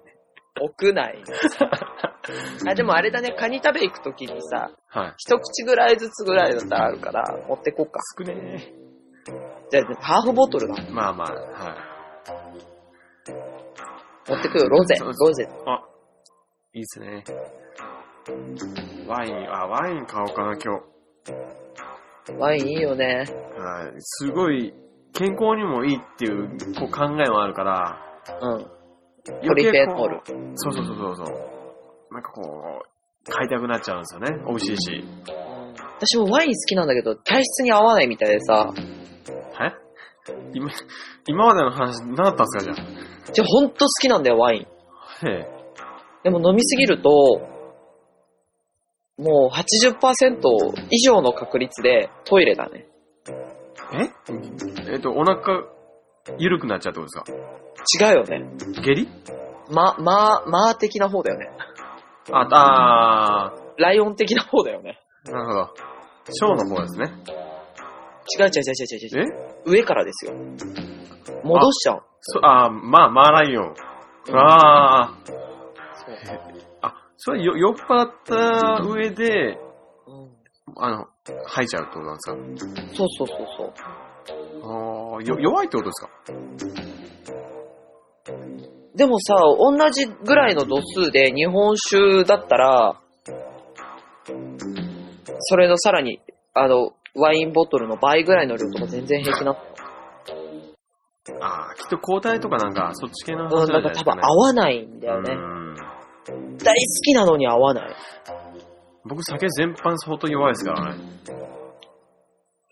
屋内。あ、でもあれだね、カニ食べ行くときにさ、はい。一口ぐらいずつぐらいだったらあるから、持ってこっか。少ねじゃあ、ハーフボトルだ。え。まあまあ、はい。持ってくよ、ロゼ。ロゼ。あ、いいっすね。ワイン、あ、ワイン買おうかな、今ワインいいよね。日。はい。すごい、健康にもいいっていうこう考えもあるから、うん。ポリフェノール。そうそうそうそうそう。なんかこう、買いたくなっちゃうんですよね。美味しいし。私もワイン好きなんだけど、体質に合わないみたいでさ、え？今、今までの話何だったんですか、じゃじゃほんと好きなんだよ、ワイン。でも飲みすぎると、もう80%以上の確率でトイレだね。え？えっと、お腹、緩くなっちゃうってことです違うよね。か下痢？ま、ま、まあ的な方だよね。あ、あライオン的な方だよね。ー、なるほど。ショーの方ですね。違う違う違う違う違う違え？う。上からですよ。戻しちゃう。そあー、まあ、マーライオン。あー、あ、それよ、酔っ払った上で、うんあの、吐いちゃうってことなんですか？そうそうそうそう。あーよ、弱いってことですか？でもさ、同じぐらいの度数で日本酒だったら、それのさらに、あの、ワインボトルの倍ぐらいの量とか全然平気なの。ああ、きっと抗体とかなんか、そっち系のうん、話なか多なんんか、ね。分合わないんだよね。うん大好きなのに合わない。僕、酒全般相当弱いですからね。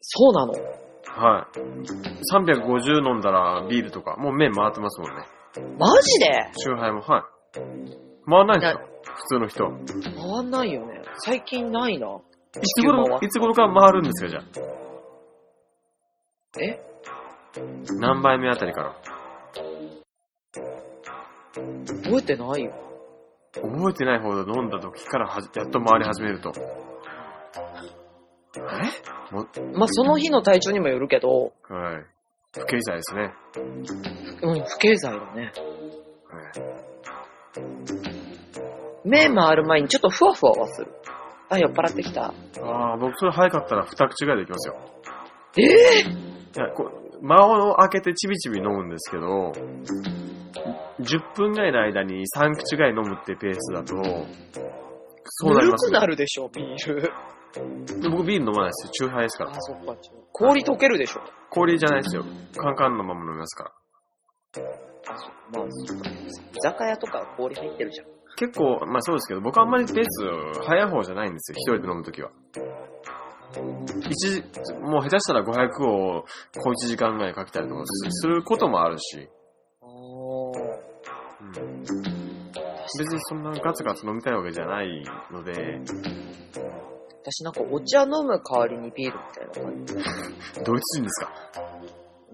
そうなの？はい。350飲んだらビールとか、もう麺回ってますもんね。マジで？チューハイも、はい。回んないんですか普通の人。回んないよね。最近ないな。いつ頃、いつ頃から回るんですか、じゃあ？え？何杯目あたりから？覚えてないよ。覚えてないほど飲んだ時からはじやっと回り始めると。え？もまあ、その日の体調にもよるけど、はい。不経済ですね。うん、不経済だね。はい目回る前にちょっとふわふわはする。あ、酔っ払ってきた。ああ、僕それ早かったら二口ぐらいでいきますよ。ええいや、こう、間を開けてちびちび飲むんですけど、10分ぐらいの間に3口ぐらい飲むってペースだと、そうなりますねくな。るでしょ、ビール。僕ビール飲まないですよ。チューハイですからあ、。そっか。氷溶けるでしょ。氷じゃないですよ。カンカンのまま飲みますから。あ、そまあ。居酒屋とかは氷入ってるじゃん。結構、まあそうですけど、僕あんまりペース早い方じゃないんですよ。一人で飲むときは。一時、もう下手したら500を小1時間ぐらいかけたりとかすすることもあるし、あうん別にそんなガツガツ飲みたいわけじゃないので、私なんかお茶飲む代わりにビールみたいな感じ。ドイツ人ですか？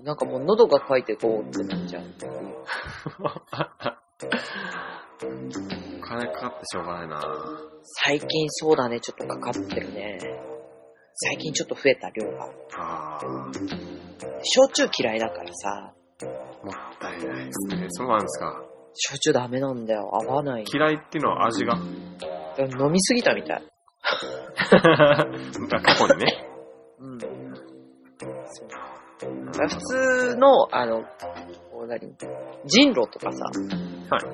なんかもう喉が渇いてこうってなっちゃう。金かかってしょうがないな最近そうだね、ちょっとかかってるね。最近ちょっと増えた量が。あー焼酎嫌いだからさ、もったいないですね。そうなんですか。焼酎ダメなんだよ。合わない。嫌いっていうのは味が？飲みすぎたみたい。過去にね。うん。普通の、あの、こう何？人狼とかさ、はい。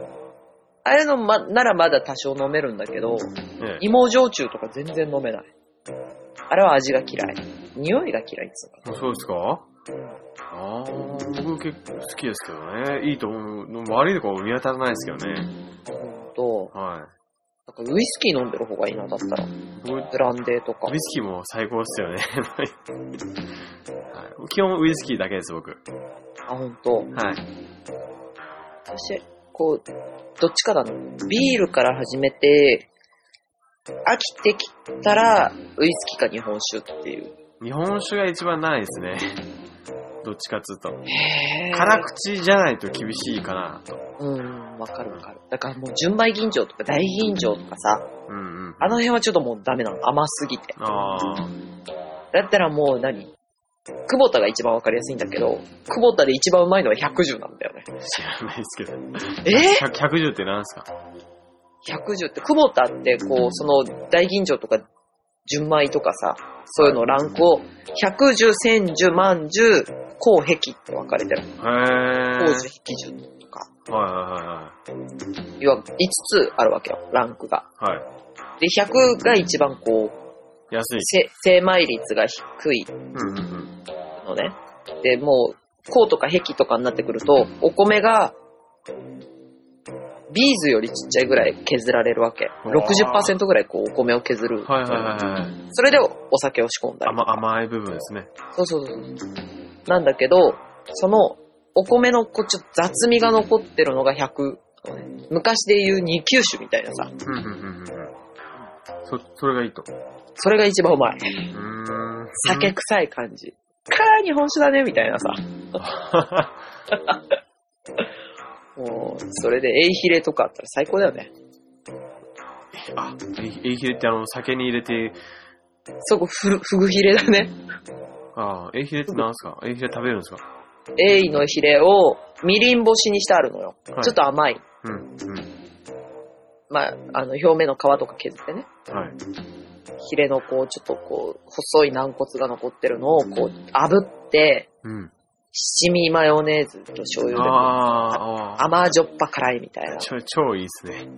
あれのま、ならまだ多少飲めるんだけど、ええ芋焼酎とか全然飲めない。あれは味が嫌い。匂いが嫌いっつうか。あそうですか？ああ、僕結構好きですけどね。いいと思う。悪いとこ見当たらないですけどね。ほんと、はなんかウイスキー飲んでる方がいいな、だったら。い。僕、ブランデーとかウ。イスキーも最高ですよね。はい、基本ウイスキーだけです、僕。あ、ほんと。はい。私、こう、どっちかだな。ビールから始めて、飽きてきたら、ウイスキーか日本酒っていう。日本酒が一番ないですね。どっちかっつうと。へ辛口じゃないと厳しいかなと。うん、わかるわかる。だからもう純米吟醸とか大吟醸とかさ、うんうん。あの辺はちょっともうダメなの。甘すぎて。ああ。だったらもう何？久保田が一番わかりやすいんだけど、久保田で一番うまいのは110なんだよね。知らないですけど。え？100 110って何ですか ?110 って、久保田ってこう、その大吟醸とか純米とかさ、そういうのランクを、110、千樹、万樹、高壁って分かれてる。へえ。高樹、壁樹とか。はいはい要は5つあるわけよ、ランクが。はいはい。はい。で、100が一番こう、安い。せ精米率が低いうんうんうん。のね。で、もう、こうとか壁とかになってくると、お米が、ビーズよりちっちゃいぐらい削られるわけ。うわー60%ぐらいこうお米を削る。はいはいはいはい。それでお酒を仕込んだり。甘甘い部分ですね。そうそうそう。なんだけど、その、お米のこうちょっと雑味が残ってるのが100。昔で言う二級酒みたいなさ。うんうんうんうんうん。そ、それがいいと。それが一番うまい。うーん。酒臭い感じ。かー日本酒だねみたいなさ。もう、それで、エイヒレとかあったら最高だよね。あ、エイヒレってあの、酒に入れて、そこ、フル、フグヒレだね。あエイヒレって何ですか？エイヒレ食べるんですか？エイのヒレを、みりん干しにしてあるのよ。はいちょっと甘い。うん、うん。まあ、あの、表面の皮とか削ってね。はい。ヒレのこう、ちょっとこう、細い軟骨が残ってるのを、こう、炙って、うん。七味マヨネーズと醤油で、甘じょっぱ辛いみたいなー。。超、超いいっすね。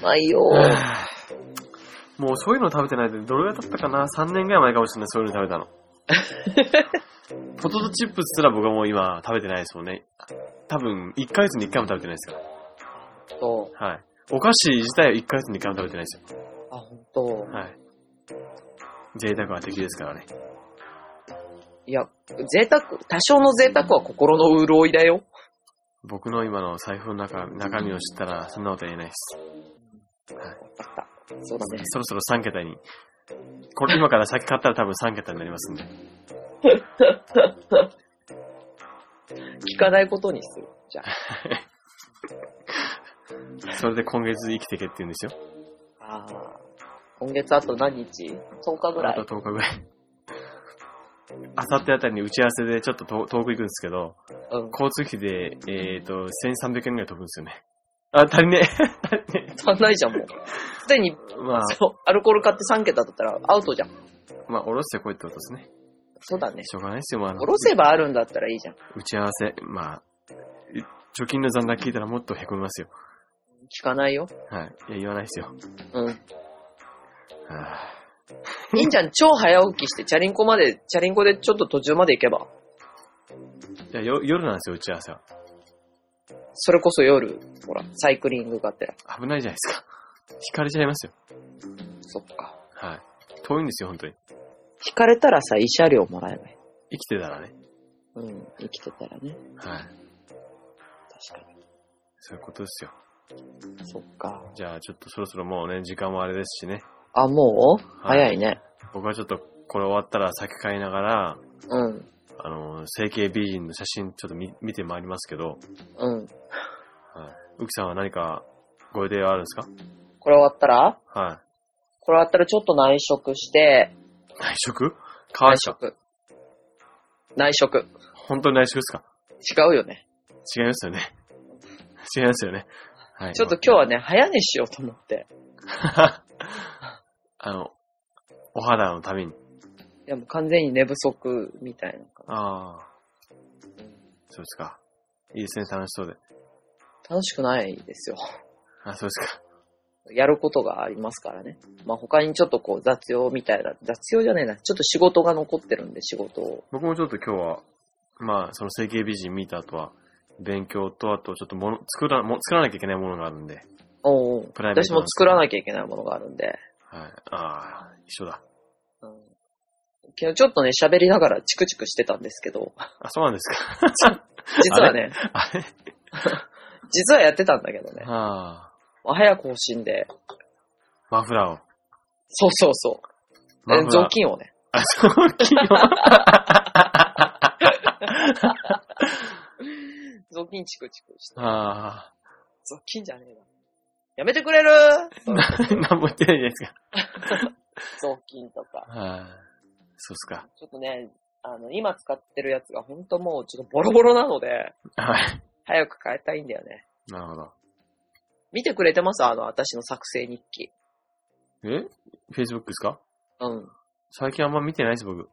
うまいよ もうそういうの食べてないで、どれぐらい経ったかな ?3 年ぐらい前かもしれない、そういうの食べたの。ポテトチップスすら僕はもう今食べてないですもんね。多分、1ヶ月に1回も食べてないですかそう。ら。はい。お菓子自体は1ヶ月に1回も食べてないですよ。あ、ほんと。はい。贅沢は敵ですからね。いや、贅沢、多少の贅沢は心の潤いだよ。僕の今の財布の中、中身を知ったら、そんなことは言えないです。はい。わかった。そうだね。そろそろ3桁に。これ今から先買ったら多分3桁になりますんで。聞かないことにする。じゃあ。それで今月生きてけって言うんですよ。あー今月あと何日 ?10 日ぐらいあと。10日ぐらい。あさってあたりに打ち合わせでちょっと遠遠く行くんですけど、うん。交通費で、えっ、と、1300円ぐらい飛ぶんですよね。あ、足りねえ。足りね足んないじゃん、もう。すでに、え。まあ、そう、アルコール買って3桁だったらアウトじゃん。まあ、おろしてこいってことですね。そうだね。しょうがないですよ、まあおろせばあるんだったらいいじゃん。打ち合わせ、まあ、貯金の残高聞いたらもっと凹みますよ。聞かないよ。はい。いや、言わないですよ。うん。はあいいんじゃん、超早起きして、チャリンコまで、チャリンコでちょっと途中まで行けば。いや、よ夜なんですよ、打ち合わせは。それこそ夜、ほら、サイクリングがてら。危ないじゃないですか。引かれちゃいますよ。そっか。はい。遠いんですよ、本当に。引かれたらさ、慰謝料もらえばいい。生きてたらね。うん、生きてたらね。はい。確かそういうことですよ。に。そっか。じゃあ、ちょっとそろそろもうね、時間もあれですしね。あ、もう？はい早いね。僕はちょっと、これ終わったら先買いながら、うん。あの、整形美人の写真ちょっと見見てまいりますけど、うん。はい。うきさんは何かご予定はあるんですか？これ終わったら？はこれ終わったらちょっと内職して、い。内職？変わ内した。職。内職。本当に内職ですか？違うよね。違いますよね。違いますよね。はい。ちょっと今日はね、早寝しようと思って。あの、お肌のために。いやもう完全に寝不足みたいな感ああ。そうですか。いいですね、楽しそうで。じ。楽しくないですよ。あ、そうですか。やることがありますからね。まあ他にちょっとこう雑用みたいな、雑用じゃねえな。ちょっと仕事が残ってるんで仕事を。僕もちょっと今日は、まあ、その整形美人見た後は、勉強と、あとちょっともの、作ら、も作らなきゃいけないものがあるんで、おベート私も作らなきゃいけないものがあるんで。はい。ああ、一緒だ。うん、昨日ちょっとね、喋りながらチクチクしてたんですけど、あ、そうなんですか。実はね、あれ？実はやってたんだけどね。ああ、まあ早く欲しいんで、マフラーを。そうそうそう。えマフラー雑。巾をね。あ、雑巾を？雑巾チクチクして。あ雑巾じゃねえな。やめてくれる？あ、なんも言ってないじゃないですか。雑巾とか。はい。そうっすか。ちょっとね、あの、今使ってるやつがほんともうちょっとボロボロなので、はい。早く変えたいんだよね。なるほど。見てくれてます？あの、私の作成日記。え ?Facebook ですか？うん。最近あんま見てないです、僕。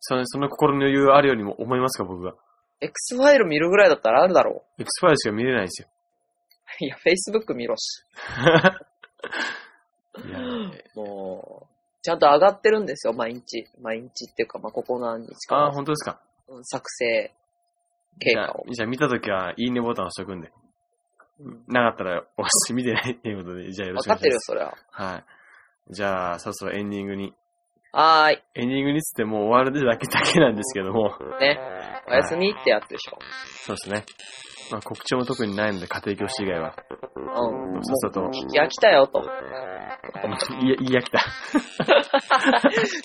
その、その心の余裕あるようにも思いますか、僕が。X ファイル見るぐらいだったらあるだろ X ファイルしか見れないですよ。う。いや、Facebook 見ろし。いや、もう、ちゃんと上がってるんですよ、毎日。毎日っていうか、まあ、ここ何日かあ。本当ですか。うん作成経過を。じゃあ、じゃあ見たときは、いいねボタン押しとくんで。うんなかったら押して見てないっていうことで、じゃあよろしくお願いわかってるよ、しそれは。はい。じゃあ、そろそろエンディングに。はーい。エンディングにつってもう終わるだけだけなんですけども。ね。おやすみってやつでしょ。そうですね。まあ、告知も特にないので、家庭教師以外は。うん。さっさと。聞き飽きたよ、と。いや、いいやきた。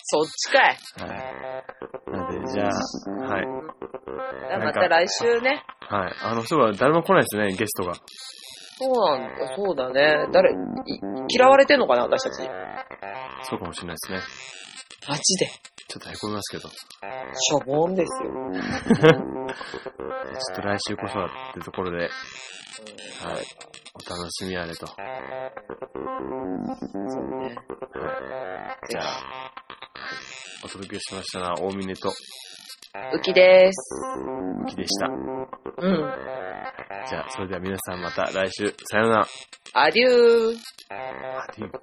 そっちかい。はい。なので、じゃあ、はい。また来週ね。はい。あの、そういえば誰も来ないですね、ゲストが。そうなんだ、そうだね。誰、い嫌われてんのかな、私たち。そうかもしれないですね。マジで。ちょっと凹みますけど。しょぼんですよ。う んちょっと来週こそはってところで、はい。お楽しみあれと。はそうね。い。じゃあ、はい。お届けしましたのは、大峰と、ウキです。木でした。うん。じゃあ、それでは皆さんまた来週、さようなら。アデュー。アデュー